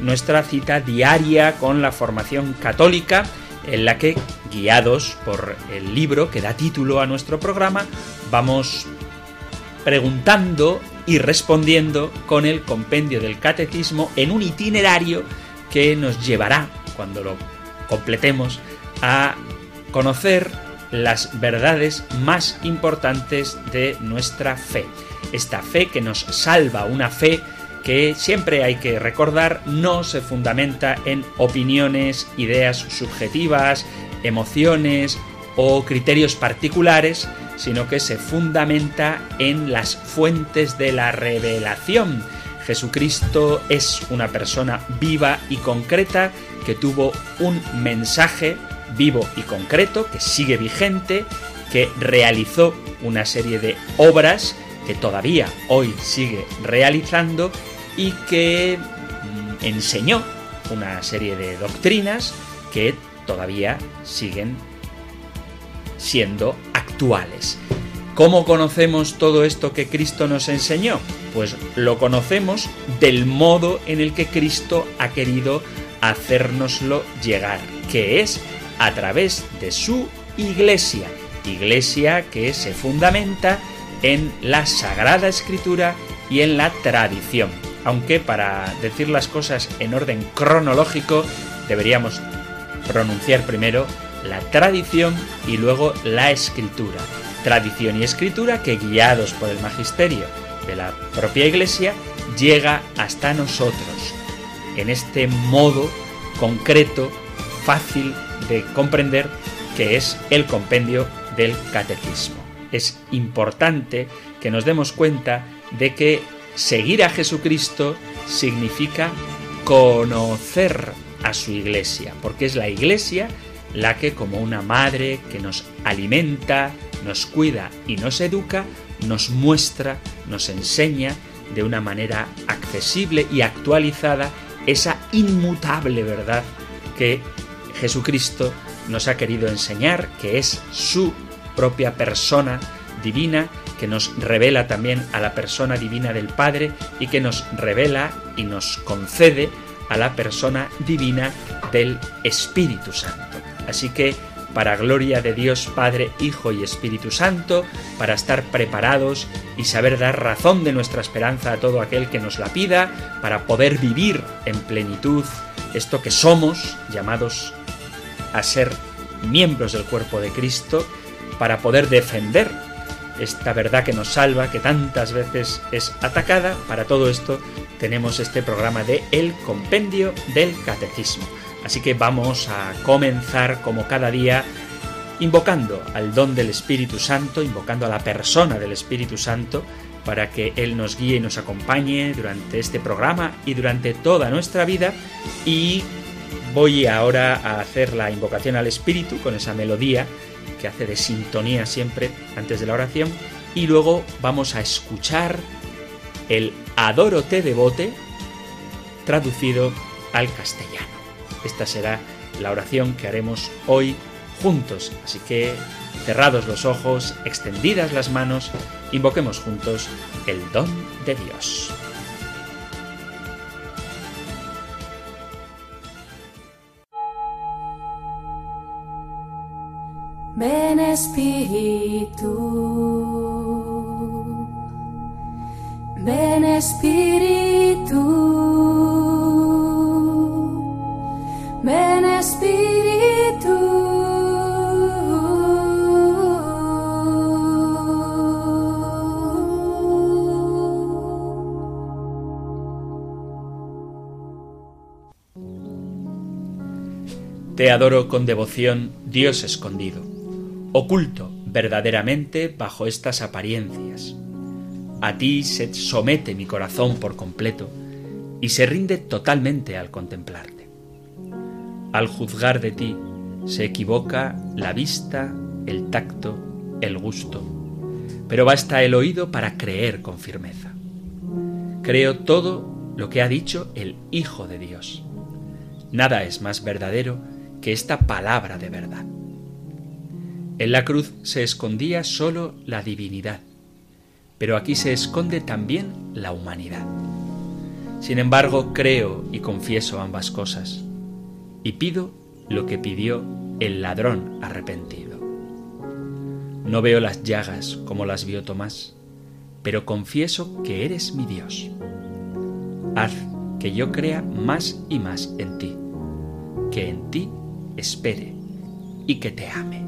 nuestra cita diaria con la formación católica en la que, guiados por el libro que da título a nuestro programa, vamos preguntando y respondiendo con el compendio del catecismo en un itinerario que nos llevará, cuando lo completemos, a conocer las verdades más importantes de nuestra fe. Esta fe que nos salva, una fe que siempre hay que recordar no se fundamenta en opiniones, ideas subjetivas, emociones o criterios particulares, sino que se fundamenta en las fuentes de la revelación. Jesucristo es una persona viva y concreta que tuvo un mensaje vivo y concreto que sigue vigente, que realizó una serie de obras que todavía hoy sigue realizando y que mm, enseñó una serie de doctrinas que todavía siguen siendo actuales. ¿Cómo conocemos todo esto que Cristo nos enseñó? Pues lo conocemos del modo en el que Cristo ha querido hacérnoslo llegar, que es a través de su iglesia, iglesia que se fundamenta en la Sagrada Escritura y en la tradición. Aunque para decir las cosas en orden cronológico deberíamos pronunciar primero la tradición y luego la escritura. Tradición y escritura que guiados por el magisterio de la propia Iglesia llega hasta nosotros en este modo concreto, fácil de comprender que es el compendio del catecismo es importante que nos demos cuenta de que seguir a Jesucristo significa conocer a su iglesia, porque es la iglesia la que como una madre que nos alimenta, nos cuida y nos educa, nos muestra, nos enseña de una manera accesible y actualizada esa inmutable verdad que Jesucristo nos ha querido enseñar, que es su propia persona divina que nos revela también a la persona divina del Padre y que nos revela y nos concede a la persona divina del Espíritu Santo. Así que, para gloria de Dios Padre, Hijo y Espíritu Santo, para estar preparados y saber dar razón de nuestra esperanza a todo aquel que nos la pida, para poder vivir en plenitud esto que somos, llamados a ser miembros del cuerpo de Cristo, para poder defender esta verdad que nos salva, que tantas veces es atacada. Para todo esto tenemos este programa de El Compendio del Catecismo. Así que vamos a comenzar como cada día invocando al don del Espíritu Santo, invocando a la persona del Espíritu Santo, para que Él nos guíe y nos acompañe durante este programa y durante toda nuestra vida. Y voy ahora a hacer la invocación al Espíritu con esa melodía que hace de sintonía siempre antes de la oración. Y luego vamos a escuchar el Adoro te devote traducido al castellano. Esta será la oración que haremos hoy juntos. Así que cerrados los ojos, extendidas las manos, invoquemos juntos el don de Dios. Ven Espíritu, ven Espíritu, ven Espíritu. Te adoro con devoción, Dios escondido oculto verdaderamente bajo estas apariencias. A ti se somete mi corazón por completo y se rinde totalmente al contemplarte. al juzgar de ti, se equivoca la vista, el tacto, el gusto, pero basta el oído para creer con firmeza. Creo todo lo que ha dicho el Hijo de Dios. Nada es más verdadero que esta palabra de verdad. En la cruz se escondía sólo la divinidad, pero aquí se esconde también la humanidad. Sin embargo, creo y confieso ambas cosas, y pido lo que pidió el ladrón arrepentido. No veo las llagas como las vio Tomás, pero confieso que eres mi Dios. Haz que yo crea más y más en ti, que en ti espere y que te ame.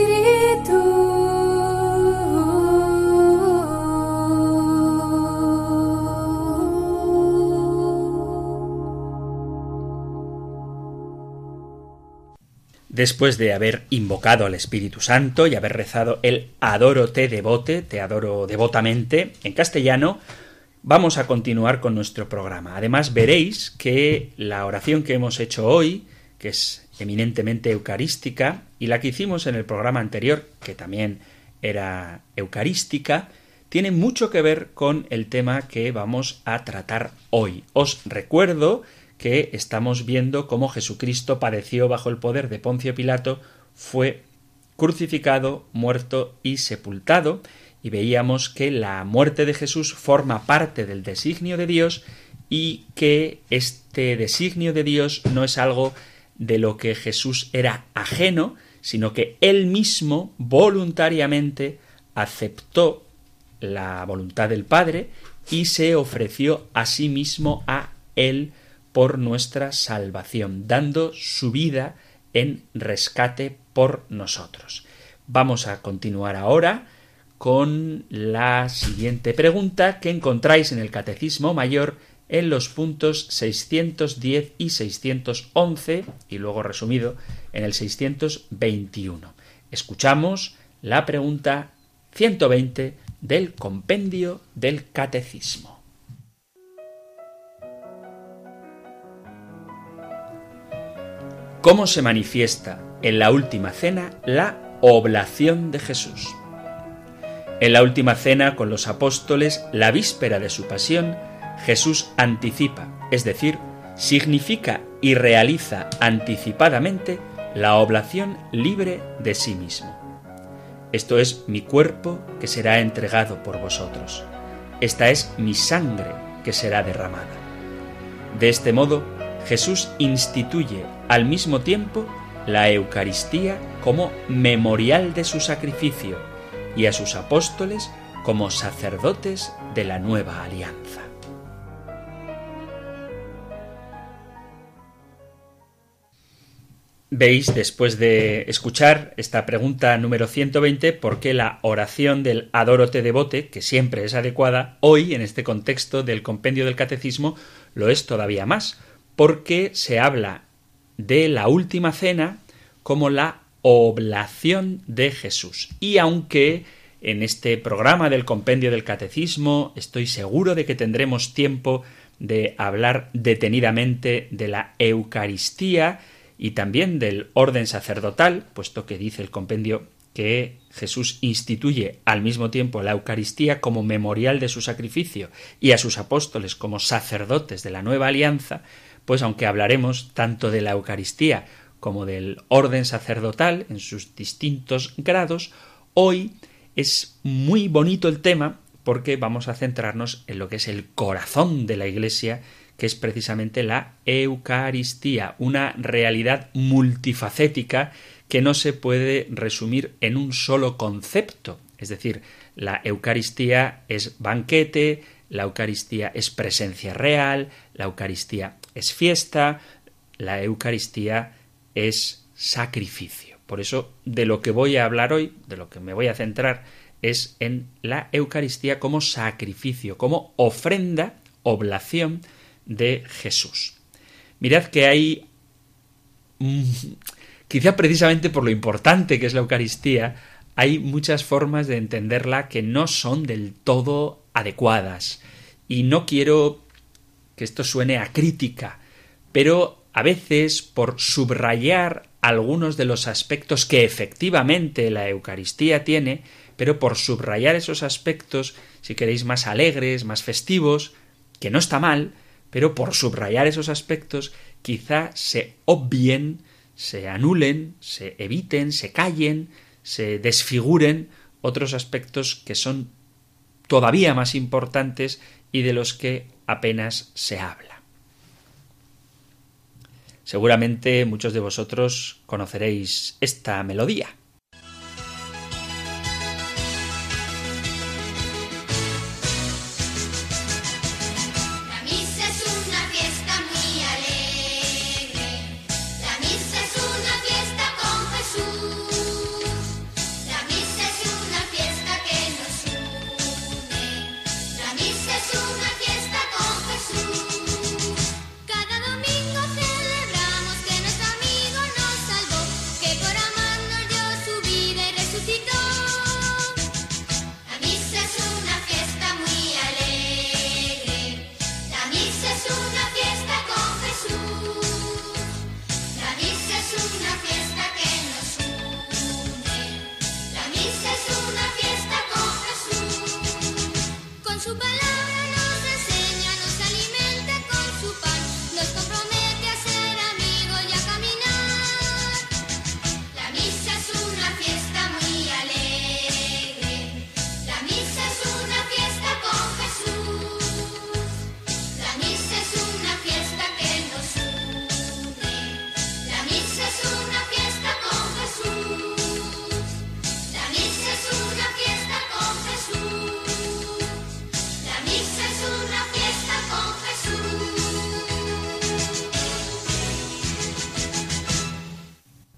Después de haber invocado al Espíritu Santo y haber rezado el Adoro te devote, te adoro devotamente, en castellano, vamos a continuar con nuestro programa. Además, veréis que la oración que hemos hecho hoy, que es eminentemente eucarística, y la que hicimos en el programa anterior, que también era eucarística, tiene mucho que ver con el tema que vamos a tratar hoy. Os recuerdo que estamos viendo cómo Jesucristo padeció bajo el poder de Poncio Pilato, fue crucificado, muerto y sepultado, y veíamos que la muerte de Jesús forma parte del designio de Dios y que este designio de Dios no es algo de lo que Jesús era ajeno, sino que él mismo voluntariamente aceptó la voluntad del Padre y se ofreció a sí mismo a él por nuestra salvación, dando su vida en rescate por nosotros. Vamos a continuar ahora con la siguiente pregunta que encontráis en el Catecismo Mayor en los puntos 610 y 611 y luego resumido en el 621. Escuchamos la pregunta 120 del compendio del Catecismo. ¿Cómo se manifiesta en la última cena la oblación de Jesús? En la última cena con los apóstoles, la víspera de su pasión, Jesús anticipa, es decir, significa y realiza anticipadamente la oblación libre de sí mismo. Esto es mi cuerpo que será entregado por vosotros. Esta es mi sangre que será derramada. De este modo, Jesús instituye al mismo tiempo la Eucaristía como memorial de su sacrificio y a sus apóstoles como sacerdotes de la nueva alianza. Veis, después de escuchar esta pregunta número 120, por qué la oración del Adoro te devote, que siempre es adecuada, hoy, en este contexto del compendio del catecismo, lo es todavía más, porque se habla de la última cena como la oblación de Jesús. Y aunque en este programa del compendio del catecismo estoy seguro de que tendremos tiempo de hablar detenidamente de la Eucaristía y también del orden sacerdotal, puesto que dice el compendio que Jesús instituye al mismo tiempo la Eucaristía como memorial de su sacrificio y a sus apóstoles como sacerdotes de la nueva alianza, pues aunque hablaremos tanto de la Eucaristía como del orden sacerdotal en sus distintos grados, hoy es muy bonito el tema porque vamos a centrarnos en lo que es el corazón de la Iglesia, que es precisamente la Eucaristía, una realidad multifacética que no se puede resumir en un solo concepto. Es decir, la Eucaristía es banquete, la Eucaristía es presencia real, la Eucaristía es fiesta, la Eucaristía es sacrificio. Por eso, de lo que voy a hablar hoy, de lo que me voy a centrar es en la Eucaristía como sacrificio, como ofrenda, oblación de Jesús. Mirad que hay, mm, quizá precisamente por lo importante que es la Eucaristía, hay muchas formas de entenderla que no son del todo adecuadas. Y no quiero que esto suene a crítica, pero a veces por subrayar algunos de los aspectos que efectivamente la Eucaristía tiene, pero por subrayar esos aspectos, si queréis, más alegres, más festivos, que no está mal, pero por subrayar esos aspectos quizá se obvien, se anulen, se eviten, se callen, se desfiguren otros aspectos que son todavía más importantes y de los que apenas se habla. Seguramente muchos de vosotros conoceréis esta melodía.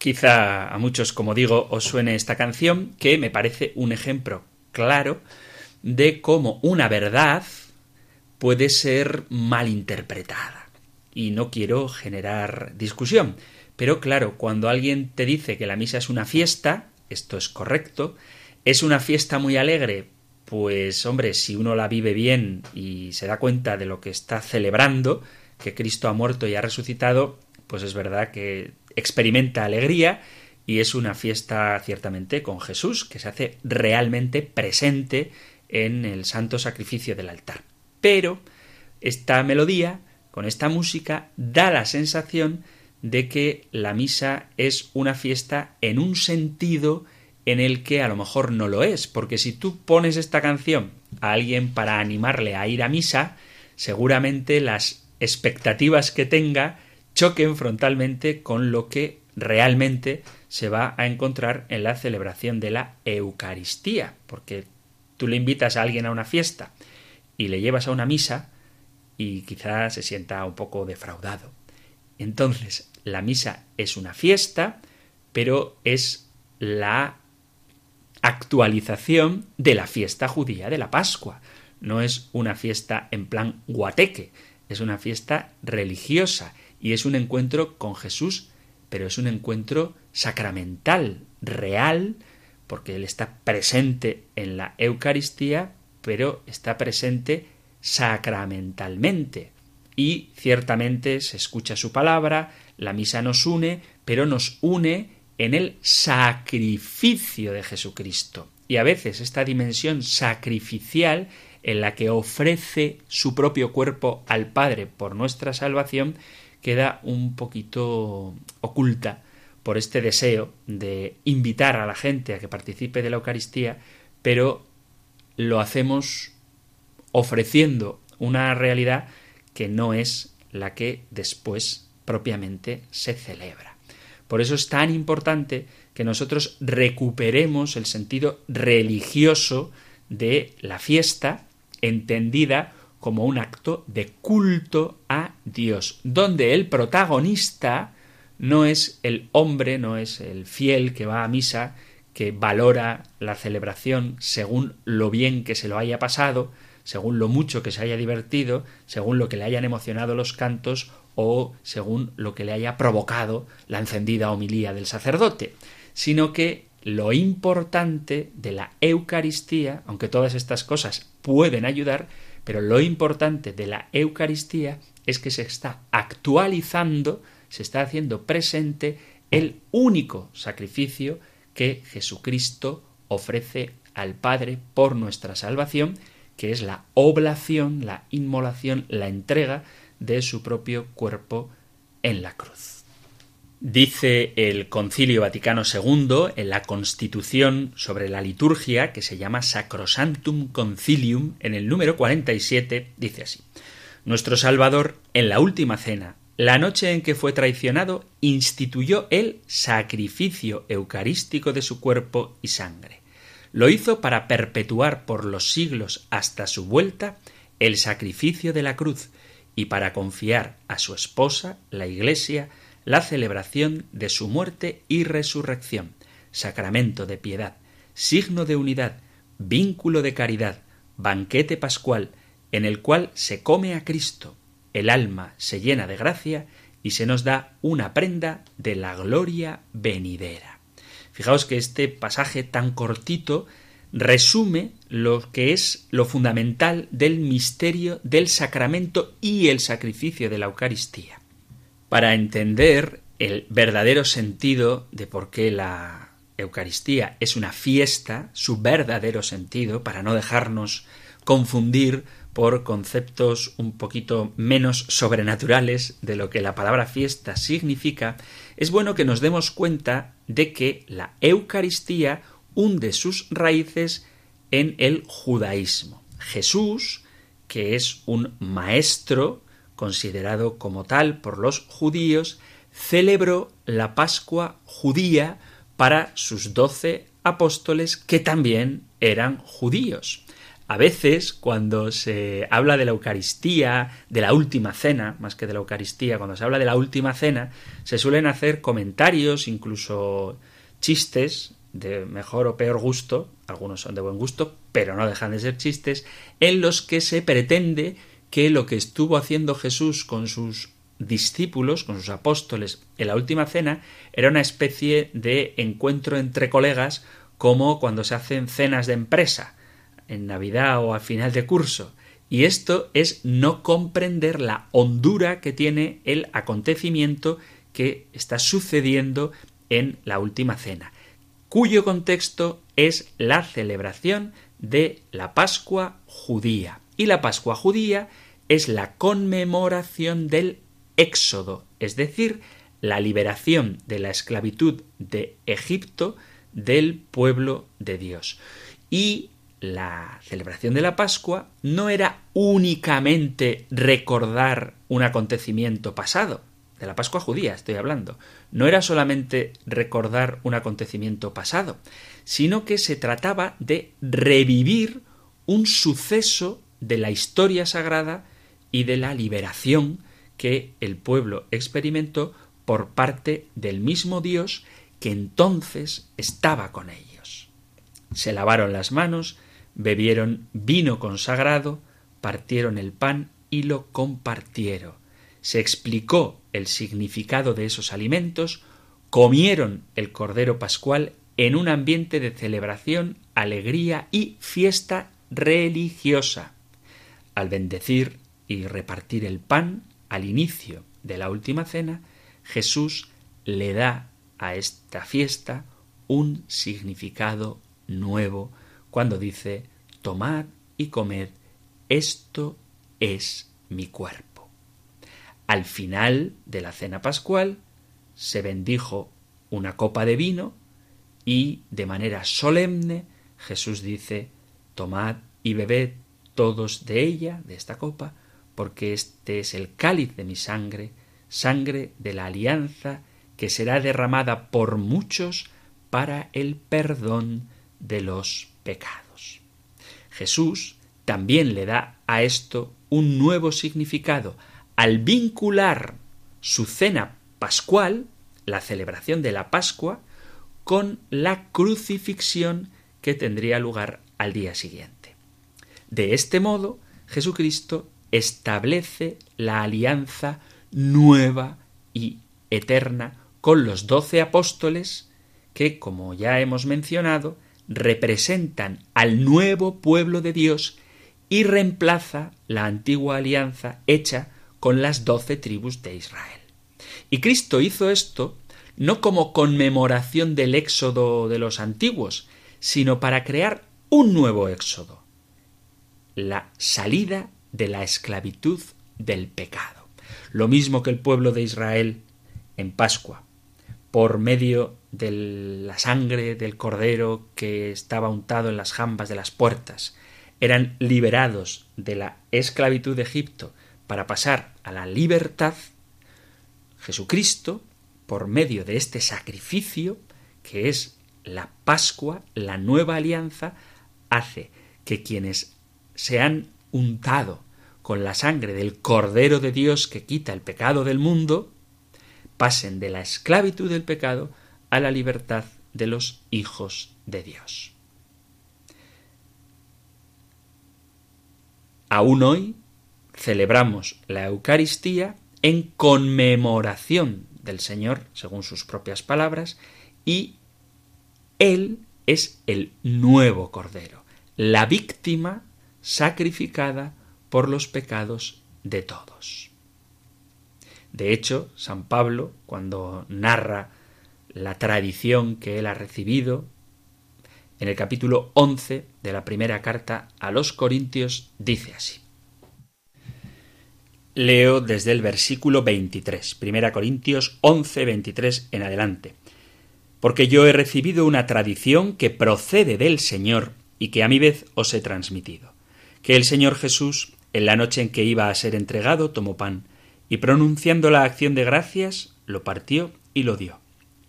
Quizá a muchos, como digo, os suene esta canción, que me parece un ejemplo claro de cómo una verdad puede ser malinterpretada. Y no quiero generar discusión. Pero claro, cuando alguien te dice que la misa es una fiesta, esto es correcto, es una fiesta muy alegre, pues hombre, si uno la vive bien y se da cuenta de lo que está celebrando, que Cristo ha muerto y ha resucitado, pues es verdad que experimenta alegría y es una fiesta ciertamente con Jesús que se hace realmente presente en el santo sacrificio del altar. Pero esta melodía, con esta música, da la sensación de que la misa es una fiesta en un sentido en el que a lo mejor no lo es, porque si tú pones esta canción a alguien para animarle a ir a misa, seguramente las expectativas que tenga choquen frontalmente con lo que realmente se va a encontrar en la celebración de la Eucaristía, porque tú le invitas a alguien a una fiesta y le llevas a una misa y quizás se sienta un poco defraudado. Entonces, la misa es una fiesta, pero es la actualización de la fiesta judía de la Pascua. No es una fiesta en plan guateque, es una fiesta religiosa y es un encuentro con Jesús, pero es un encuentro sacramental, real, porque Él está presente en la Eucaristía, pero está presente sacramentalmente. Y ciertamente se escucha su palabra, la misa nos une, pero nos une en el sacrificio de Jesucristo. Y a veces esta dimensión sacrificial en la que ofrece su propio cuerpo al Padre por nuestra salvación queda un poquito oculta por este deseo de invitar a la gente a que participe de la Eucaristía, pero lo hacemos ofreciendo una realidad que no es la que después propiamente se celebra. Por eso es tan importante que nosotros recuperemos el sentido religioso de la fiesta, entendida como un acto de culto a Dios, donde el protagonista no es el hombre, no es el fiel que va a misa, que valora la celebración según lo bien que se lo haya pasado, según lo mucho que se haya divertido, según lo que le hayan emocionado los cantos o según lo que le haya provocado la encendida homilía del sacerdote, sino que lo importante de la Eucaristía, aunque todas estas cosas pueden ayudar, pero lo importante de la Eucaristía es que se está actualizando, se está haciendo presente el único sacrificio que Jesucristo ofrece al Padre por nuestra salvación, que es la oblación, la inmolación, la entrega de su propio cuerpo en la cruz. Dice el Concilio Vaticano II en la Constitución sobre la liturgia, que se llama Sacrosantum Concilium, en el número 47, dice así: Nuestro Salvador, en la última cena, la noche en que fue traicionado, instituyó el sacrificio eucarístico de su cuerpo y sangre. Lo hizo para perpetuar por los siglos hasta su vuelta el sacrificio de la cruz y para confiar a su esposa, la Iglesia, la celebración de su muerte y resurrección, sacramento de piedad, signo de unidad, vínculo de caridad, banquete pascual, en el cual se come a Cristo, el alma se llena de gracia y se nos da una prenda de la gloria venidera. Fijaos que este pasaje tan cortito resume lo que es lo fundamental del misterio del sacramento y el sacrificio de la Eucaristía. Para entender el verdadero sentido de por qué la Eucaristía es una fiesta, su verdadero sentido, para no dejarnos confundir por conceptos un poquito menos sobrenaturales de lo que la palabra fiesta significa, es bueno que nos demos cuenta de que la Eucaristía hunde sus raíces en el judaísmo. Jesús, que es un maestro considerado como tal por los judíos, celebró la Pascua judía para sus doce apóstoles que también eran judíos. A veces, cuando se habla de la Eucaristía, de la última cena, más que de la Eucaristía, cuando se habla de la última cena, se suelen hacer comentarios, incluso chistes, de mejor o peor gusto, algunos son de buen gusto, pero no dejan de ser chistes, en los que se pretende que lo que estuvo haciendo Jesús con sus discípulos, con sus apóstoles en la última cena, era una especie de encuentro entre colegas como cuando se hacen cenas de empresa, en Navidad o al final de curso. Y esto es no comprender la hondura que tiene el acontecimiento que está sucediendo en la última cena, cuyo contexto es la celebración de la Pascua judía. Y la Pascua judía es la conmemoración del Éxodo, es decir, la liberación de la esclavitud de Egipto del pueblo de Dios. Y la celebración de la Pascua no era únicamente recordar un acontecimiento pasado, de la Pascua judía estoy hablando, no era solamente recordar un acontecimiento pasado, sino que se trataba de revivir un suceso de la historia sagrada y de la liberación que el pueblo experimentó por parte del mismo Dios que entonces estaba con ellos. Se lavaron las manos, bebieron vino consagrado, partieron el pan y lo compartieron. Se explicó el significado de esos alimentos, comieron el Cordero Pascual en un ambiente de celebración, alegría y fiesta religiosa. Al bendecir y repartir el pan al inicio de la última cena, Jesús le da a esta fiesta un significado nuevo cuando dice Tomad y comed, esto es mi cuerpo. Al final de la cena pascual se bendijo una copa de vino y de manera solemne Jesús dice Tomad y bebed todos de ella, de esta copa, porque este es el cáliz de mi sangre, sangre de la alianza que será derramada por muchos para el perdón de los pecados. Jesús también le da a esto un nuevo significado al vincular su cena pascual, la celebración de la Pascua, con la crucifixión que tendría lugar al día siguiente. De este modo, Jesucristo establece la alianza nueva y eterna con los doce apóstoles que, como ya hemos mencionado, representan al nuevo pueblo de Dios y reemplaza la antigua alianza hecha con las doce tribus de Israel. Y Cristo hizo esto no como conmemoración del éxodo de los antiguos, sino para crear un nuevo éxodo, la salida de la esclavitud del pecado. Lo mismo que el pueblo de Israel en Pascua, por medio de la sangre del cordero que estaba untado en las jambas de las puertas, eran liberados de la esclavitud de Egipto para pasar a la libertad, Jesucristo, por medio de este sacrificio, que es la Pascua, la nueva alianza, hace que quienes se han untado con la sangre del Cordero de Dios que quita el pecado del mundo, pasen de la esclavitud del pecado a la libertad de los hijos de Dios. Aún hoy celebramos la Eucaristía en conmemoración del Señor, según sus propias palabras, y Él es el nuevo Cordero, la víctima sacrificada por los pecados de todos. De hecho, San Pablo, cuando narra la tradición que él ha recibido, en el capítulo 11 de la primera carta a los Corintios, dice así. Leo desde el versículo 23, Primera Corintios 11, 23 en adelante. Porque yo he recibido una tradición que procede del Señor y que a mi vez os he transmitido. Que el Señor Jesús, en la noche en que iba a ser entregado, tomó pan, y pronunciando la acción de gracias, lo partió y lo dio.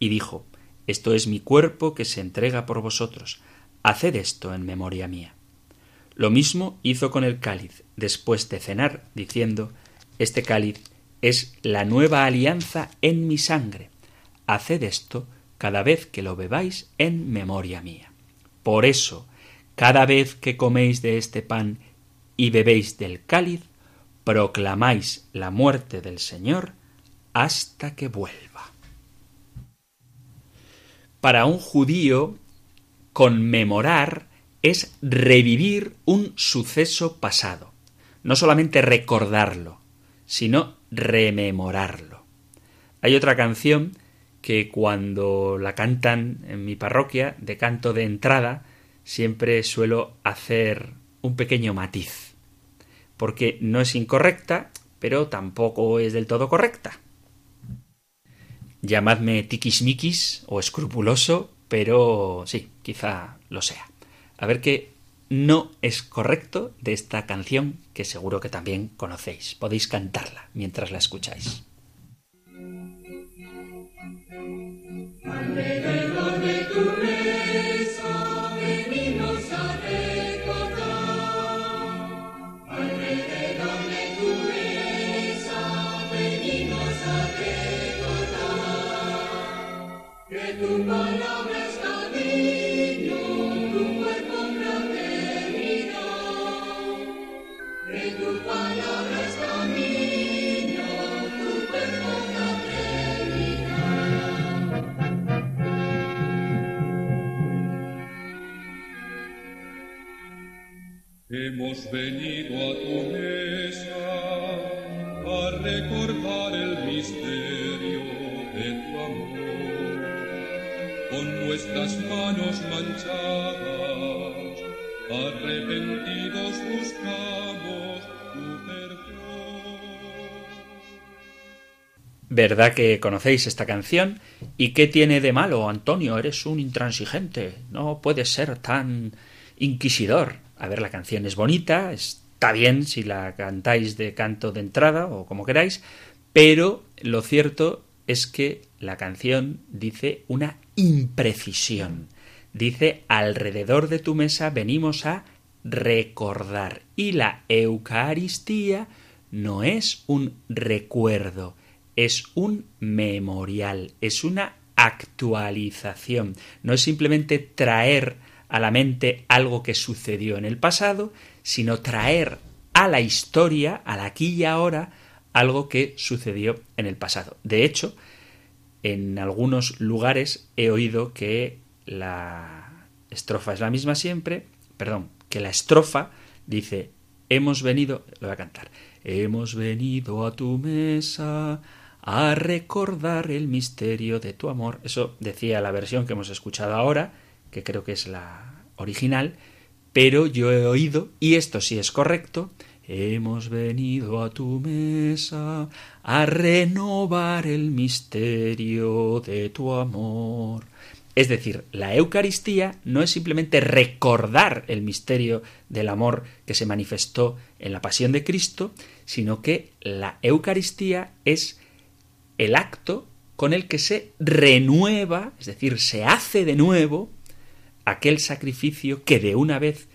Y dijo, Esto es mi cuerpo que se entrega por vosotros. Haced esto en memoria mía. Lo mismo hizo con el cáliz, después de cenar, diciendo, este cáliz es la nueva alianza en mi sangre. Haced esto cada vez que lo bebáis en memoria mía. Por eso, cada vez que coméis de este pan y bebéis del cáliz, proclamáis la muerte del Señor hasta que vuelva. Para un judío, conmemorar es revivir un suceso pasado, no solamente recordarlo, sino rememorarlo. Hay otra canción que cuando la cantan en mi parroquia, de canto de entrada, siempre suelo hacer un pequeño matiz, porque no es incorrecta, pero tampoco es del todo correcta. Llamadme tiquismiquis o escrupuloso, pero sí, quizá lo sea. A ver qué no es correcto de esta canción que seguro que también conocéis. Podéis cantarla mientras la escucháis. Hemos venido a tu mesa a recordar el misterio Con nuestras manos manchadas, arrepentidos buscamos tu perdón. ¿Verdad que conocéis esta canción? ¿Y qué tiene de malo, Antonio? Eres un intransigente. No puedes ser tan inquisidor. A ver, la canción es bonita, está bien si la cantáis de canto de entrada o como queráis, pero lo cierto es que la canción dice una imprecisión. Dice, alrededor de tu mesa venimos a recordar. Y la Eucaristía no es un recuerdo, es un memorial, es una actualización. No es simplemente traer a la mente algo que sucedió en el pasado, sino traer a la historia, al aquí y ahora, algo que sucedió en el pasado. De hecho, en algunos lugares he oído que la estrofa es la misma siempre, perdón, que la estrofa dice, hemos venido, lo voy a cantar, hemos venido a tu mesa a recordar el misterio de tu amor. Eso decía la versión que hemos escuchado ahora, que creo que es la original, pero yo he oído, y esto sí es correcto, hemos venido a tu mesa a renovar el misterio de tu amor. Es decir, la Eucaristía no es simplemente recordar el misterio del amor que se manifestó en la pasión de Cristo, sino que la Eucaristía es el acto con el que se renueva, es decir, se hace de nuevo aquel sacrificio que de una vez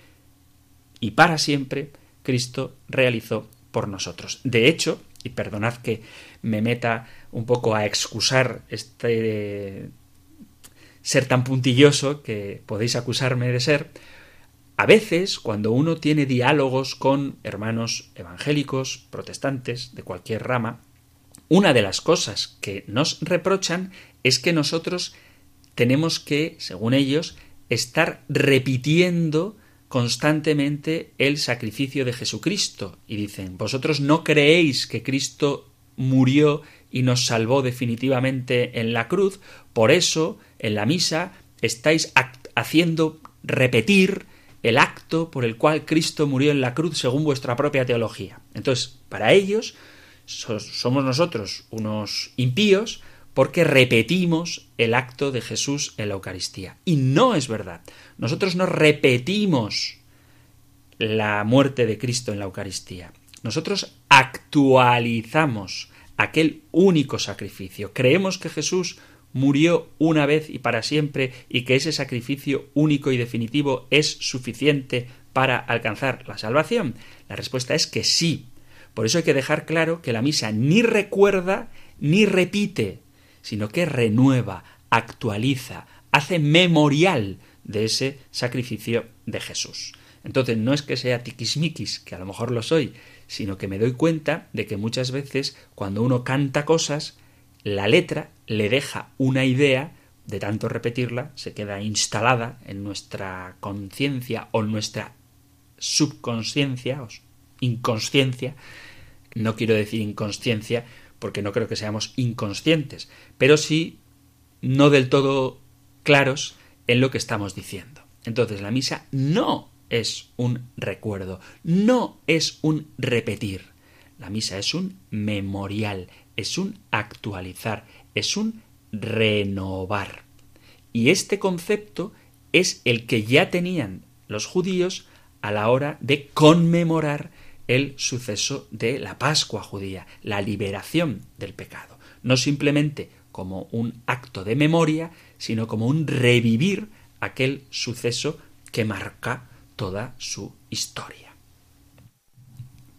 y para siempre Cristo realizó por nosotros. De hecho, y perdonad que me meta un poco a excusar este ser tan puntilloso que podéis acusarme de ser, a veces cuando uno tiene diálogos con hermanos evangélicos, protestantes, de cualquier rama, una de las cosas que nos reprochan es que nosotros tenemos que, según ellos, estar repitiendo constantemente el sacrificio de Jesucristo. Y dicen, vosotros no creéis que Cristo murió y nos salvó definitivamente en la cruz, por eso en la misa estáis haciendo repetir el acto por el cual Cristo murió en la cruz según vuestra propia teología. Entonces, para ellos, somos nosotros unos impíos porque repetimos el acto de Jesús en la Eucaristía. Y no es verdad. Nosotros no repetimos la muerte de Cristo en la Eucaristía. Nosotros actualizamos aquel único sacrificio. Creemos que Jesús murió una vez y para siempre y que ese sacrificio único y definitivo es suficiente para alcanzar la salvación. La respuesta es que sí. Por eso hay que dejar claro que la misa ni recuerda ni repite, sino que renueva, actualiza, hace memorial de ese sacrificio de Jesús. Entonces no es que sea tiquismiquis, que a lo mejor lo soy, sino que me doy cuenta de que muchas veces cuando uno canta cosas, la letra le deja una idea, de tanto repetirla, se queda instalada en nuestra conciencia o nuestra subconsciencia inconsciencia, no quiero decir inconsciencia porque no creo que seamos inconscientes, pero sí no del todo claros en lo que estamos diciendo. Entonces la misa no es un recuerdo, no es un repetir. La misa es un memorial, es un actualizar, es un renovar. Y este concepto es el que ya tenían los judíos a la hora de conmemorar el suceso de la Pascua judía, la liberación del pecado. No simplemente como un acto de memoria, sino como un revivir aquel suceso que marca toda su historia.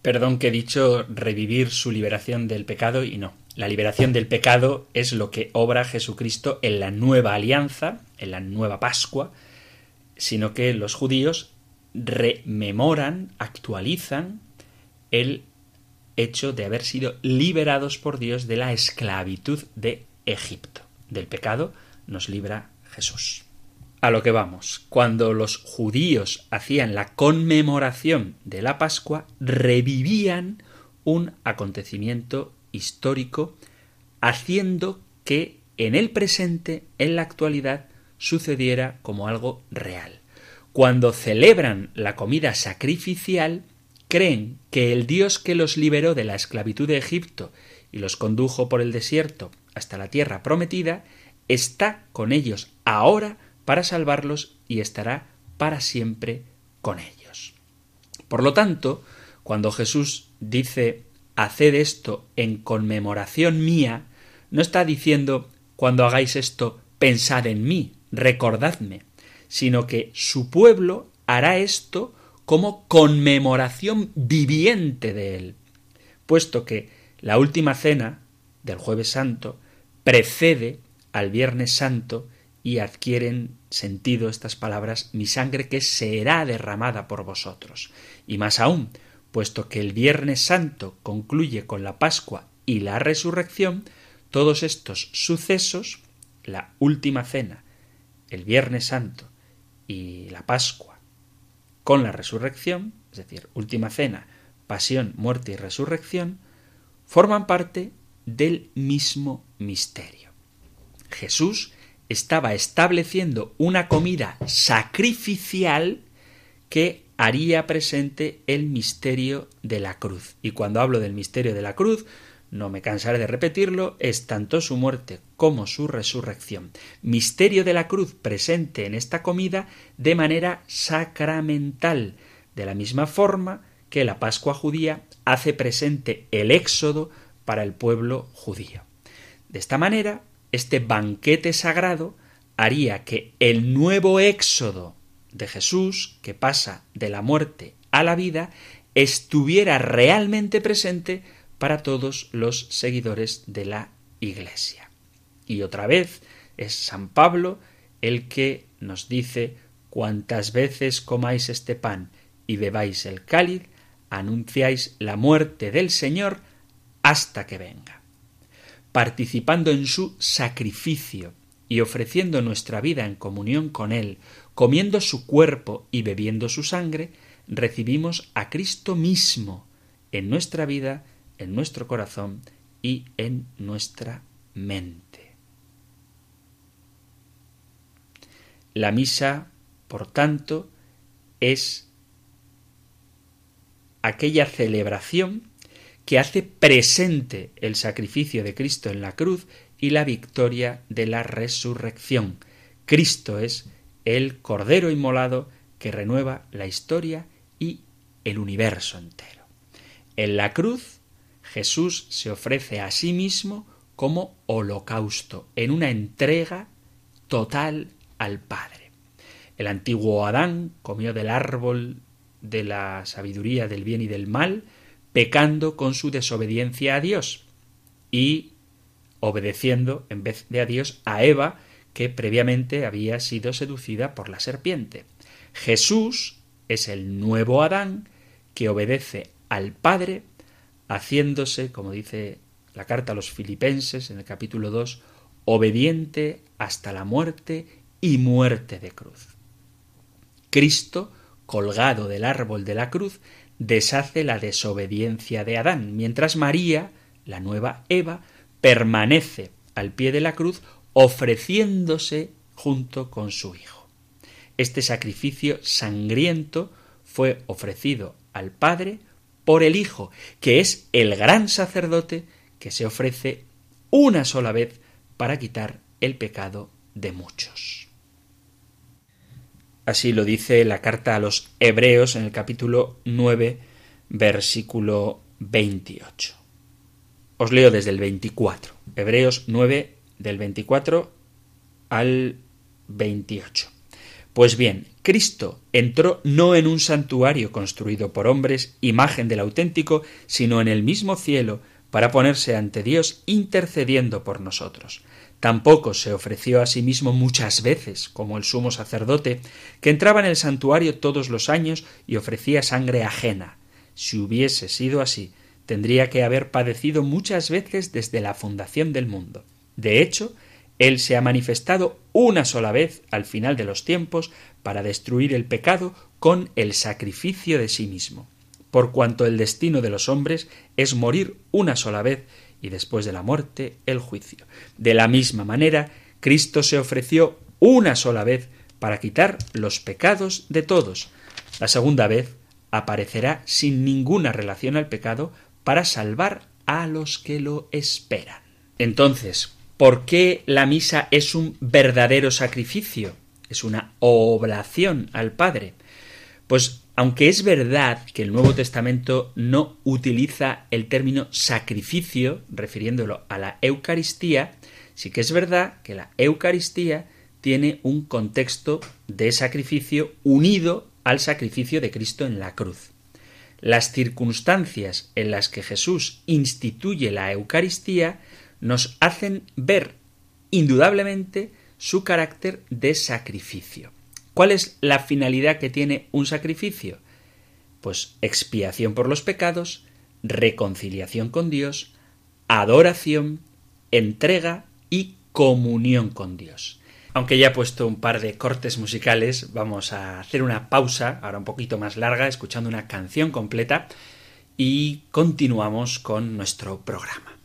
Perdón que he dicho revivir su liberación del pecado y no. La liberación del pecado es lo que obra Jesucristo en la nueva alianza, en la nueva Pascua, sino que los judíos rememoran, actualizan el hecho de haber sido liberados por Dios de la esclavitud de Egipto. Del pecado nos libra Jesús. A lo que vamos, cuando los judíos hacían la conmemoración de la Pascua, revivían un acontecimiento histórico, haciendo que en el presente, en la actualidad, sucediera como algo real. Cuando celebran la comida sacrificial, creen que el Dios que los liberó de la esclavitud de Egipto y los condujo por el desierto hasta la tierra prometida, está con ellos ahora para salvarlos y estará para siempre con ellos. Por lo tanto, cuando Jesús dice Haced esto en conmemoración mía, no está diciendo cuando hagáis esto pensad en mí, recordadme, sino que su pueblo hará esto como conmemoración viviente de él, puesto que la última cena del jueves santo precede al Viernes Santo y adquieren sentido estas palabras mi sangre que será derramada por vosotros. Y más aún, puesto que el Viernes Santo concluye con la Pascua y la resurrección, todos estos sucesos, la última cena, el Viernes Santo y la Pascua, con la resurrección, es decir, última cena, pasión, muerte y resurrección, forman parte del mismo misterio. Jesús estaba estableciendo una comida sacrificial que haría presente el misterio de la cruz. Y cuando hablo del misterio de la cruz, no me cansaré de repetirlo, es tanto su muerte como su resurrección. Misterio de la cruz presente en esta comida de manera sacramental, de la misma forma que la Pascua judía hace presente el éxodo para el pueblo judío. De esta manera, este banquete sagrado haría que el nuevo éxodo de Jesús, que pasa de la muerte a la vida, estuviera realmente presente para todos los seguidores de la Iglesia. Y otra vez es San Pablo el que nos dice cuantas veces comáis este pan y bebáis el cáliz, anunciáis la muerte del Señor hasta que venga. Participando en su sacrificio y ofreciendo nuestra vida en comunión con Él, comiendo su cuerpo y bebiendo su sangre, recibimos a Cristo mismo en nuestra vida, en nuestro corazón y en nuestra mente. La misa, por tanto, es aquella celebración que hace presente el sacrificio de Cristo en la cruz y la victoria de la resurrección. Cristo es el Cordero inmolado que renueva la historia y el universo entero. En la cruz Jesús se ofrece a sí mismo como holocausto, en una entrega total al Padre. El antiguo Adán comió del árbol de la sabiduría del bien y del mal, pecando con su desobediencia a Dios y obedeciendo en vez de a Dios a Eva, que previamente había sido seducida por la serpiente. Jesús es el nuevo Adán que obedece al Padre, haciéndose, como dice la carta a los filipenses en el capítulo 2, obediente hasta la muerte y muerte de cruz. Cristo colgado del árbol de la cruz, deshace la desobediencia de Adán, mientras María, la nueva Eva, permanece al pie de la cruz ofreciéndose junto con su Hijo. Este sacrificio sangriento fue ofrecido al Padre por el Hijo, que es el gran sacerdote que se ofrece una sola vez para quitar el pecado de muchos. Así lo dice la carta a los Hebreos en el capítulo 9, versículo 28. Os leo desde el 24. Hebreos 9, del 24 al 28. Pues bien, Cristo entró no en un santuario construido por hombres, imagen del auténtico, sino en el mismo cielo, para ponerse ante Dios intercediendo por nosotros. Tampoco se ofreció a sí mismo muchas veces, como el sumo sacerdote, que entraba en el santuario todos los años y ofrecía sangre ajena. Si hubiese sido así, tendría que haber padecido muchas veces desde la fundación del mundo. De hecho, él se ha manifestado una sola vez al final de los tiempos para destruir el pecado con el sacrificio de sí mismo. Por cuanto el destino de los hombres es morir una sola vez y después de la muerte el juicio. De la misma manera, Cristo se ofreció una sola vez para quitar los pecados de todos. La segunda vez aparecerá sin ninguna relación al pecado para salvar a los que lo esperan. Entonces, ¿por qué la misa es un verdadero sacrificio? Es una oblación al Padre. Pues aunque es verdad que el Nuevo Testamento no utiliza el término sacrificio, refiriéndolo a la Eucaristía, sí que es verdad que la Eucaristía tiene un contexto de sacrificio unido al sacrificio de Cristo en la cruz. Las circunstancias en las que Jesús instituye la Eucaristía nos hacen ver indudablemente su carácter de sacrificio. ¿Cuál es la finalidad que tiene un sacrificio? Pues expiación por los pecados, reconciliación con Dios, adoración, entrega y comunión con Dios. Aunque ya he puesto un par de cortes musicales, vamos a hacer una pausa, ahora un poquito más larga, escuchando una canción completa y continuamos con nuestro programa.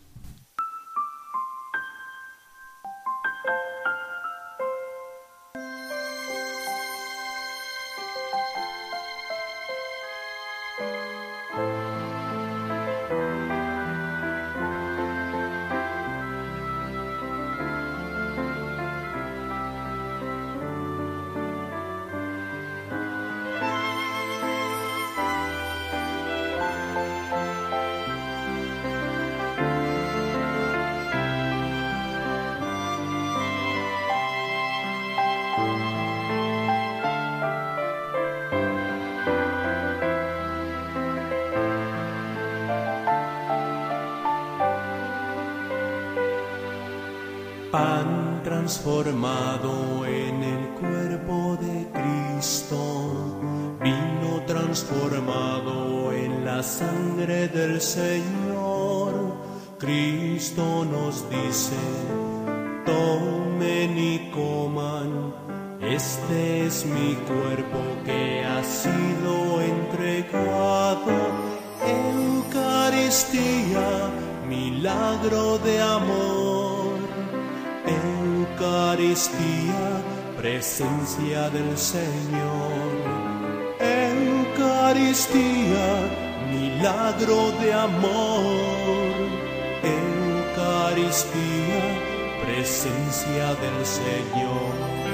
Eucaristía, presencia del Señor. Eucaristía, milagro de amor. Eucaristía, presencia del Señor.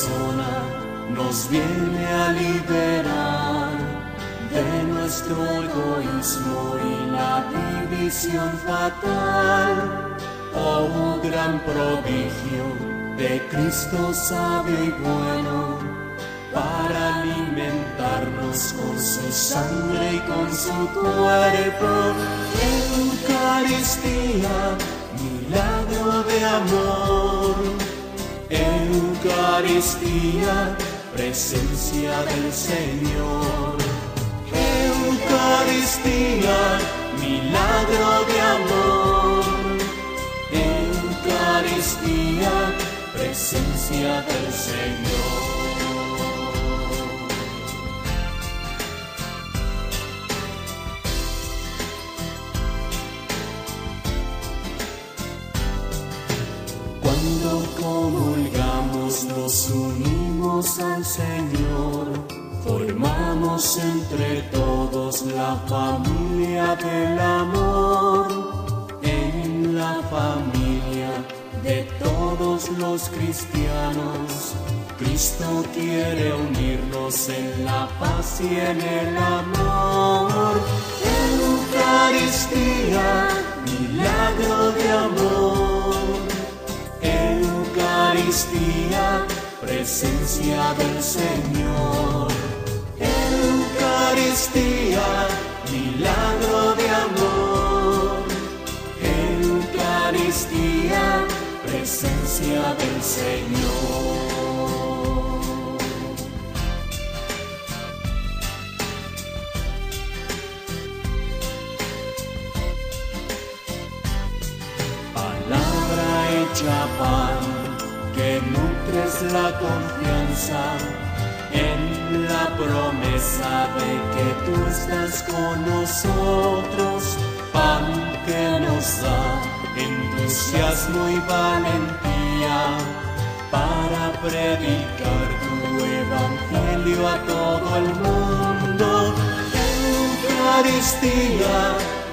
Persona nos viene a liberar de nuestro egoísmo y la división fatal. Oh gran prodigio de Cristo sabio y bueno, para alimentarnos con su sangre y con su cuerpo. Eucaristía, milagro de amor. Eucaristía, presencia del Señor. Eucaristía, milagro de amor. Eucaristía, presencia del Señor. La familia del amor. En la familia de todos los cristianos, Cristo quiere unirnos en la paz y en el amor. Eucaristía, milagro de amor. Eucaristía, presencia del Señor. Eucaristía, milagro de amor. Eucaristía, presencia del Señor. Palabra hecha pan que nutres la confianza en la promesa de que tú estás con nosotros, pan que nos da entusiasmo y valentía para predicar tu evangelio a todo el mundo. Eucaristía,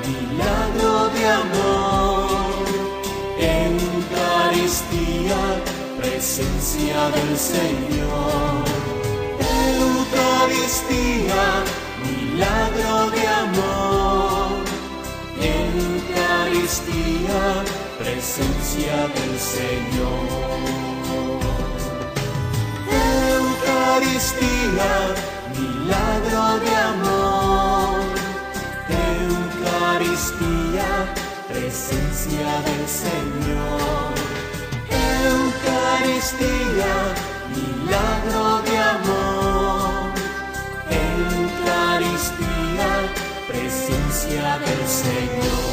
milagro de amor. Eucaristía, presencia del Señor. Eucaristía, milagro de amor. Eucaristía, presencia del Señor. Eucaristía, milagro de amor. Eucaristía, presencia del Señor. Eucaristía, milagro de amor. Del Señor.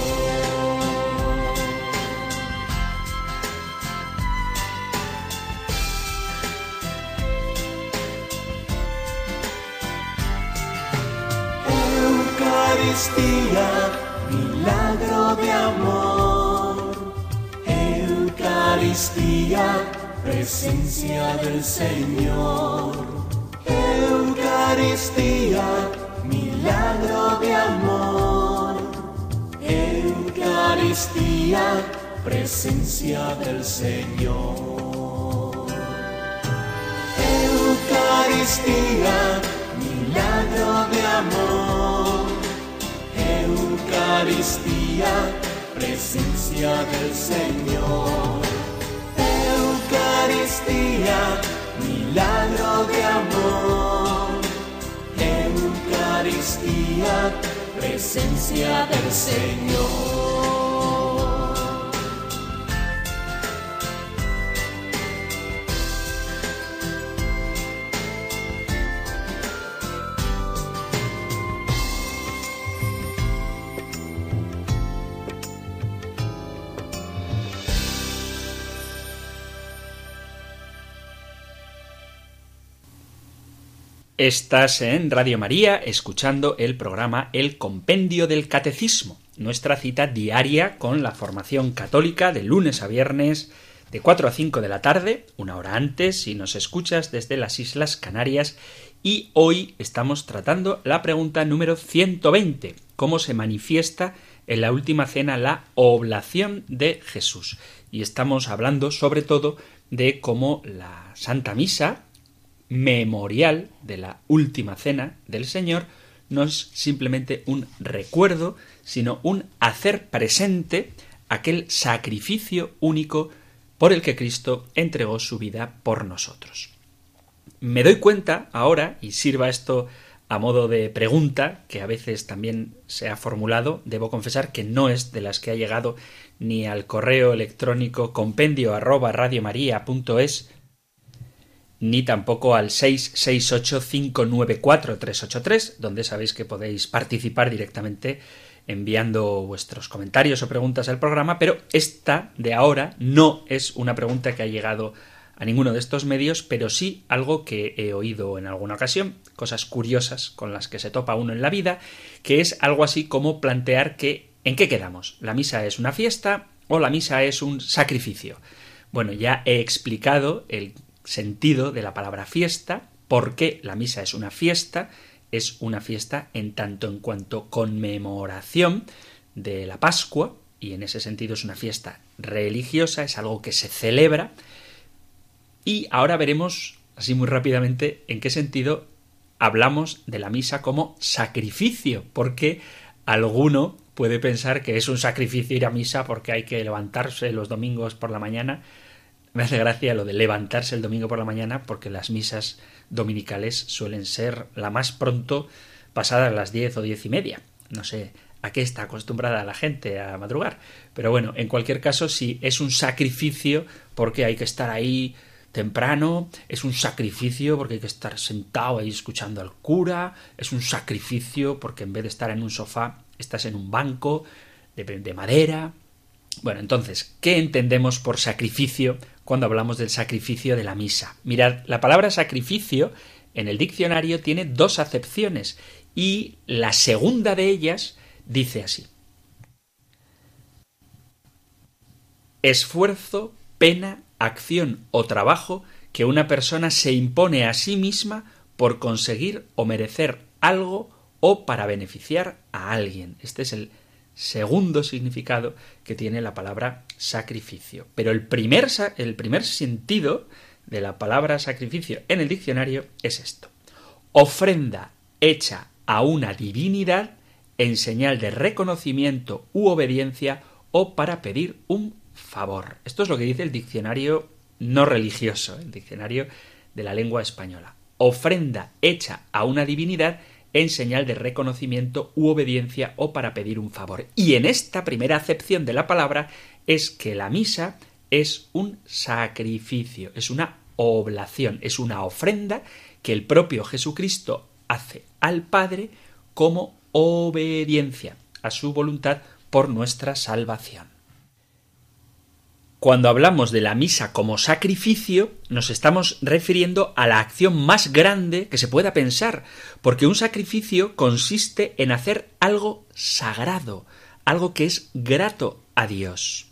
Eucaristía, milagro de amor. Eucaristía, presencia del Señor. Eucaristía, Eucaristía, presencia del Señor. Eucaristía, milagro de amor. Eucaristía, presencia del Señor. Eucaristía, milagro de amor. Eucaristía, presencia del Señor. Estás en Radio María escuchando el programa El Compendio del Catecismo, nuestra cita diaria con la formación católica de lunes a viernes de 4 a 5 de la tarde, una hora antes si nos escuchas desde las Islas Canarias y hoy estamos tratando la pregunta número 120, cómo se manifiesta en la última cena la oblación de Jesús. Y estamos hablando sobre todo de cómo la Santa Misa, memorial de la última cena del Señor no es simplemente un recuerdo, sino un hacer presente aquel sacrificio único por el que Cristo entregó su vida por nosotros. Me doy cuenta ahora, y sirva esto a modo de pregunta, que a veces también se ha formulado, debo confesar que no es de las que ha llegado ni al correo electrónico compendio arroba radiomaria.es ni tampoco al 668-594-383, donde sabéis que podéis participar directamente enviando vuestros comentarios o preguntas al programa, pero esta de ahora no es una pregunta que ha llegado a ninguno de estos medios, pero sí algo que he oído en alguna ocasión, cosas curiosas con las que se topa uno en la vida, que es algo así como plantear que ¿en qué quedamos? ¿La misa es una fiesta o la misa es un sacrificio? Bueno, ya he explicado el sentido de la palabra fiesta, porque la misa es una fiesta, es una fiesta en tanto en cuanto conmemoración de la Pascua, y en ese sentido es una fiesta religiosa, es algo que se celebra, y ahora veremos, así muy rápidamente, en qué sentido hablamos de la misa como sacrificio, porque alguno puede pensar que es un sacrificio ir a misa porque hay que levantarse los domingos por la mañana me hace gracia lo de levantarse el domingo por la mañana porque las misas dominicales suelen ser la más pronto pasadas las diez o diez y media. No sé a qué está acostumbrada la gente a madrugar. Pero bueno, en cualquier caso, si es un sacrificio porque hay que estar ahí temprano, es un sacrificio porque hay que estar sentado ahí escuchando al cura, es un sacrificio porque en vez de estar en un sofá estás en un banco de madera. Bueno, entonces, ¿qué entendemos por sacrificio cuando hablamos del sacrificio de la misa. Mirad, la palabra sacrificio en el diccionario tiene dos acepciones y la segunda de ellas dice así. Esfuerzo, pena, acción o trabajo que una persona se impone a sí misma por conseguir o merecer algo o para beneficiar a alguien. Este es el segundo significado que tiene la palabra sacrificio. Pero el primer, el primer sentido de la palabra sacrificio en el diccionario es esto. Ofrenda hecha a una divinidad en señal de reconocimiento u obediencia o para pedir un favor. Esto es lo que dice el diccionario no religioso, el diccionario de la lengua española. ofrenda hecha a una divinidad en señal de reconocimiento u obediencia o para pedir un favor. Y en esta primera acepción de la palabra es que la misa es un sacrificio, es una oblación, es una ofrenda que el propio Jesucristo hace al Padre como obediencia a su voluntad por nuestra salvación. Cuando hablamos de la misa como sacrificio, nos estamos refiriendo a la acción más grande que se pueda pensar, porque un sacrificio consiste en hacer algo sagrado, algo que es grato a Dios.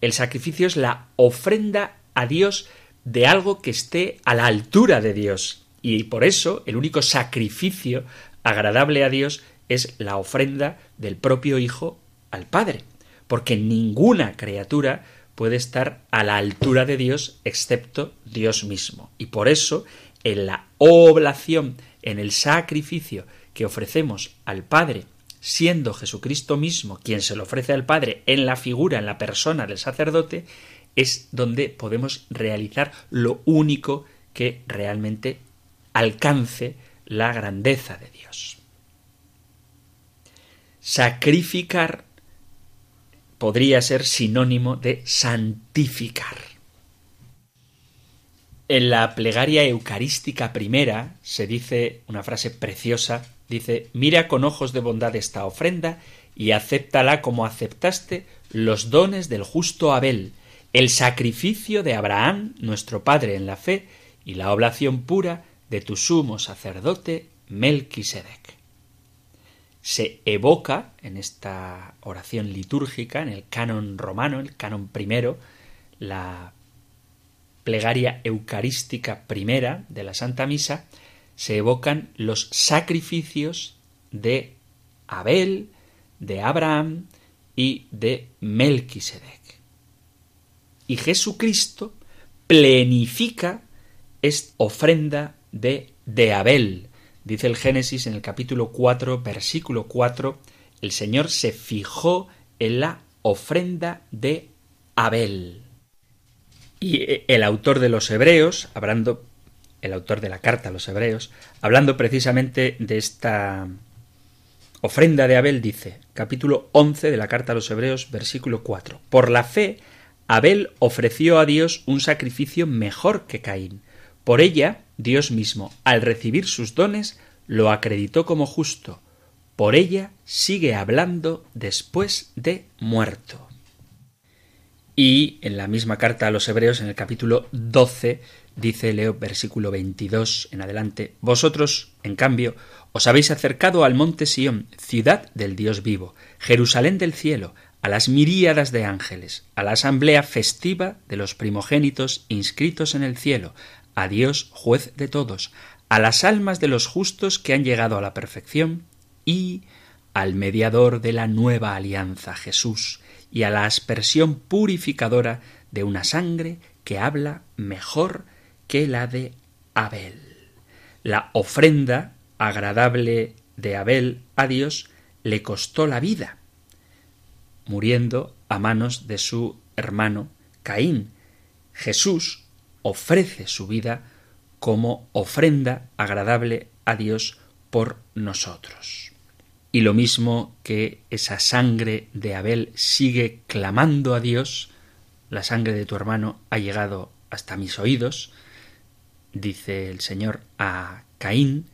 El sacrificio es la ofrenda a Dios de algo que esté a la altura de Dios. Y por eso el único sacrificio agradable a Dios es la ofrenda del propio Hijo al Padre. Porque ninguna criatura puede estar a la altura de Dios excepto Dios mismo. Y por eso, en la oblación, en el sacrificio que ofrecemos al Padre siendo Jesucristo mismo quien se lo ofrece al Padre en la figura, en la persona del sacerdote, es donde podemos realizar lo único que realmente alcance la grandeza de Dios. Sacrificar podría ser sinónimo de santificar. En la plegaria eucarística primera se dice una frase preciosa Dice, mira con ojos de bondad esta ofrenda y acéptala como aceptaste los dones del justo Abel, el sacrificio de Abraham, nuestro Padre en la fe, y la oblación pura de tu sumo sacerdote Melquisedec. Se evoca en esta oración litúrgica, en el canon romano, el canon primero, la plegaria eucarística primera de la Santa Misa, se evocan los sacrificios de Abel, de Abraham y de Melquisedec. Y Jesucristo plenifica esta ofrenda de, de Abel. Dice el Génesis en el capítulo 4, versículo 4, el Señor se fijó en la ofrenda de Abel. Y el autor de los Hebreos, hablando el autor de la carta a los hebreos, hablando precisamente de esta ofrenda de Abel, dice, capítulo 11 de la carta a los hebreos, versículo 4, Por la fe, Abel ofreció a Dios un sacrificio mejor que Caín. Por ella, Dios mismo, al recibir sus dones, lo acreditó como justo. Por ella sigue hablando después de muerto. Y en la misma carta a los Hebreos, en el capítulo 12, dice Leo versículo 22 en adelante, Vosotros, en cambio, os habéis acercado al monte Sión, ciudad del Dios vivo, Jerusalén del cielo, a las miríadas de ángeles, a la asamblea festiva de los primogénitos inscritos en el cielo, a Dios juez de todos, a las almas de los justos que han llegado a la perfección y al mediador de la nueva alianza, Jesús, y a la aspersión purificadora de una sangre que habla mejor que la de Abel. La ofrenda agradable de Abel a Dios le costó la vida, muriendo a manos de su hermano Caín. Jesús ofrece su vida como ofrenda agradable a Dios por nosotros. Y lo mismo que esa sangre de Abel sigue clamando a Dios, la sangre de tu hermano ha llegado hasta mis oídos, dice el Señor a Caín,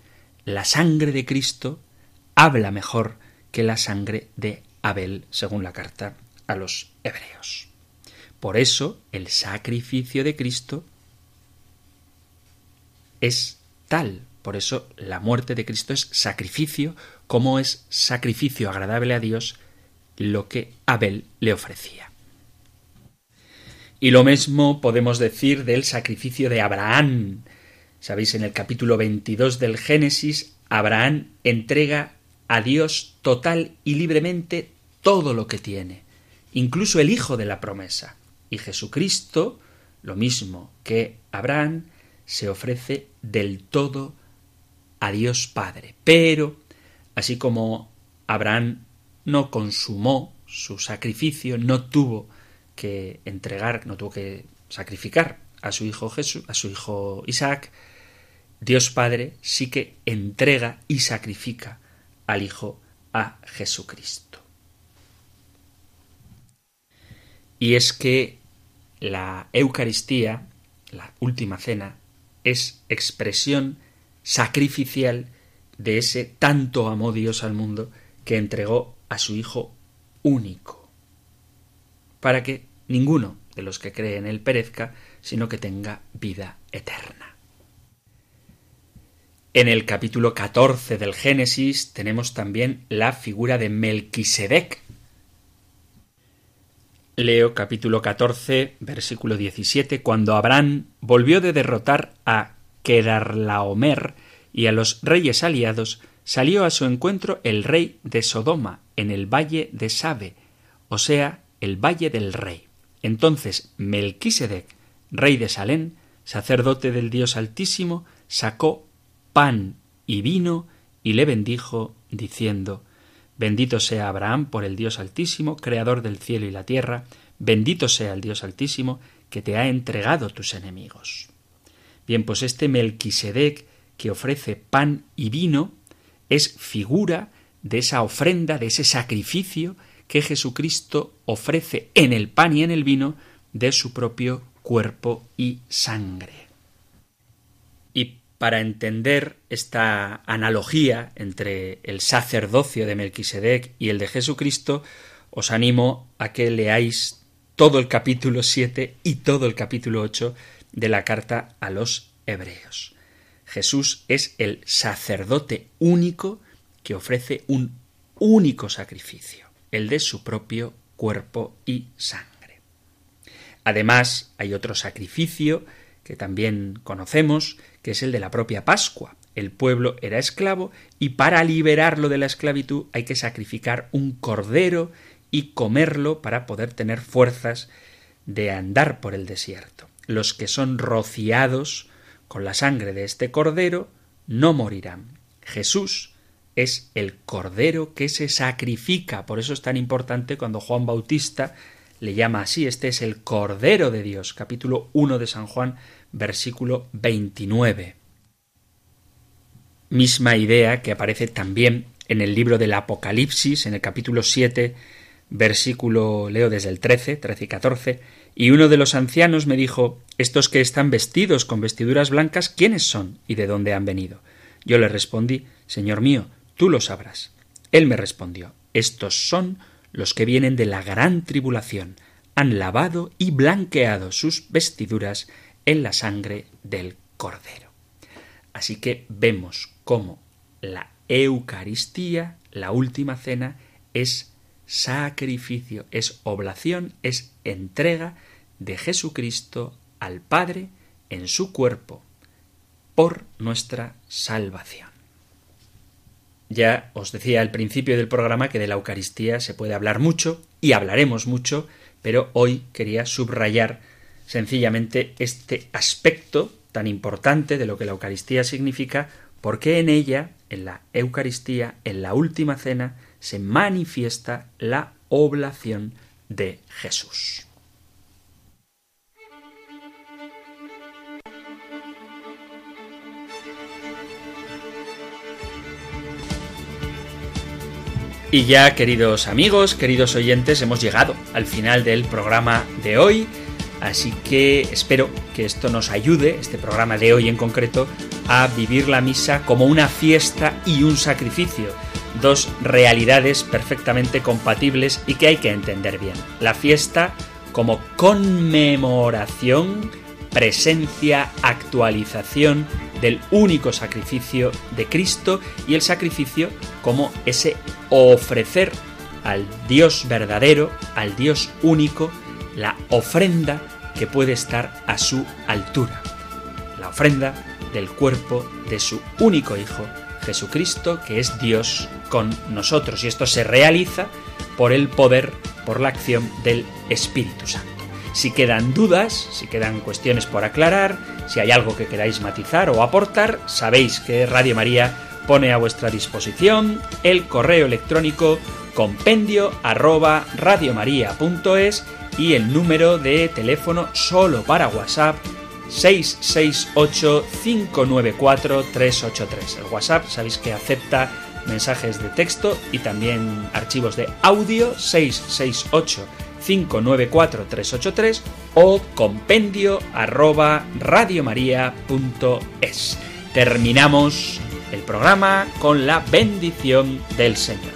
la sangre de Cristo habla mejor que la sangre de Abel, según la carta a los hebreos. Por eso el sacrificio de Cristo es tal, por eso la muerte de Cristo es sacrificio cómo es sacrificio agradable a Dios lo que Abel le ofrecía. Y lo mismo podemos decir del sacrificio de Abraham. Sabéis, en el capítulo 22 del Génesis, Abraham entrega a Dios total y libremente todo lo que tiene, incluso el hijo de la promesa. Y Jesucristo, lo mismo que Abraham, se ofrece del todo a Dios Padre. Pero Así como Abraham no consumó su sacrificio, no tuvo que entregar, no tuvo que sacrificar a su hijo Jesús, a su hijo Isaac, Dios Padre sí que entrega y sacrifica al Hijo a Jesucristo. Y es que la Eucaristía, la última cena, es expresión sacrificial de ese tanto amó Dios al mundo que entregó a su Hijo único, para que ninguno de los que creen en él perezca, sino que tenga vida eterna. En el capítulo 14 del Génesis tenemos también la figura de Melquisedec. Leo capítulo 14, versículo 17, cuando Abraham volvió de derrotar a Quedarlaomer y a los reyes aliados, salió a su encuentro el rey de Sodoma en el valle de Sabe, o sea, el valle del rey. Entonces Melquisedec, rey de Salén, sacerdote del Dios Altísimo, sacó pan y vino y le bendijo, diciendo Bendito sea Abraham por el Dios Altísimo, creador del cielo y la tierra, bendito sea el Dios Altísimo, que te ha entregado tus enemigos. Bien, pues este Melquisedec que ofrece pan y vino es figura de esa ofrenda, de ese sacrificio que Jesucristo ofrece en el pan y en el vino de su propio cuerpo y sangre. Para entender esta analogía entre el sacerdocio de Melquisedec y el de Jesucristo, os animo a que leáis todo el capítulo 7 y todo el capítulo 8 de la carta a los hebreos. Jesús es el sacerdote único que ofrece un único sacrificio el de su propio cuerpo y sangre. Además, hay otro sacrificio que también conocemos, que es el de la propia Pascua. El pueblo era esclavo y para liberarlo de la esclavitud hay que sacrificar un cordero y comerlo para poder tener fuerzas de andar por el desierto. Los que son rociados con la sangre de este cordero no morirán. Jesús es el cordero que se sacrifica. Por eso es tan importante cuando Juan Bautista le llama así. Este es el cordero de Dios. Capítulo 1 de San Juan, versículo 29. Misma idea que aparece también en el libro del Apocalipsis, en el capítulo 7, versículo, leo desde el 13, 13 y 14, y uno de los ancianos me dijo, estos que están vestidos con vestiduras blancas, ¿quiénes son y de dónde han venido? Yo le respondí, Señor mío, tú lo sabrás. Él me respondió, estos son los que vienen de la gran tribulación, han lavado y blanqueado sus vestiduras en la sangre del Cordero. Así que vemos cómo la Eucaristía, la última cena, es sacrificio, es oblación, es entrega de Jesucristo al Padre en su cuerpo por nuestra salvación. Ya os decía al principio del programa que de la Eucaristía se puede hablar mucho y hablaremos mucho, pero hoy quería subrayar sencillamente este aspecto tan importante de lo que la Eucaristía significa, porque en ella, en la Eucaristía, en la última cena, se manifiesta la oblación de Jesús. Y ya, queridos amigos, queridos oyentes, hemos llegado al final del programa de hoy. Así que espero que esto nos ayude, este programa de hoy en concreto, a vivir la misa como una fiesta y un sacrificio. Dos realidades perfectamente compatibles y que hay que entender bien. La fiesta como conmemoración, presencia, actualización del único sacrificio de Cristo y el sacrificio como ese ofrecer al Dios verdadero, al Dios único, la ofrenda que puede estar a su altura. La ofrenda del cuerpo de su único Hijo, Jesucristo, que es Dios con nosotros. Y esto se realiza por el poder, por la acción del Espíritu Santo. Si quedan dudas, si quedan cuestiones por aclarar, si hay algo que queráis matizar o aportar, sabéis que Radio María pone a vuestra disposición el correo electrónico compendio arroba radiomaria.es y el número de teléfono solo para WhatsApp 668-594-383. El WhatsApp sabéis que acepta mensajes de texto y también archivos de audio 668 594 383 o compendio arroba radiomaria.es. Terminamos el programa con la bendición del Señor.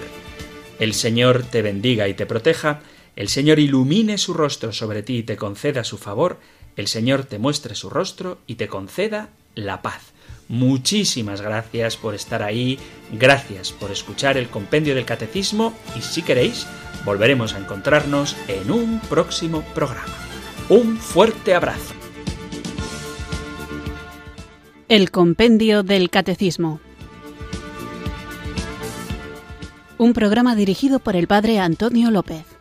El Señor te bendiga y te proteja, el Señor ilumine su rostro sobre ti y te conceda su favor, el Señor te muestre su rostro y te conceda la paz. Muchísimas gracias por estar ahí, gracias por escuchar el compendio del catecismo y si queréis, volveremos a encontrarnos en un próximo programa. Un fuerte abrazo. El compendio del catecismo. Un programa dirigido por el padre Antonio López.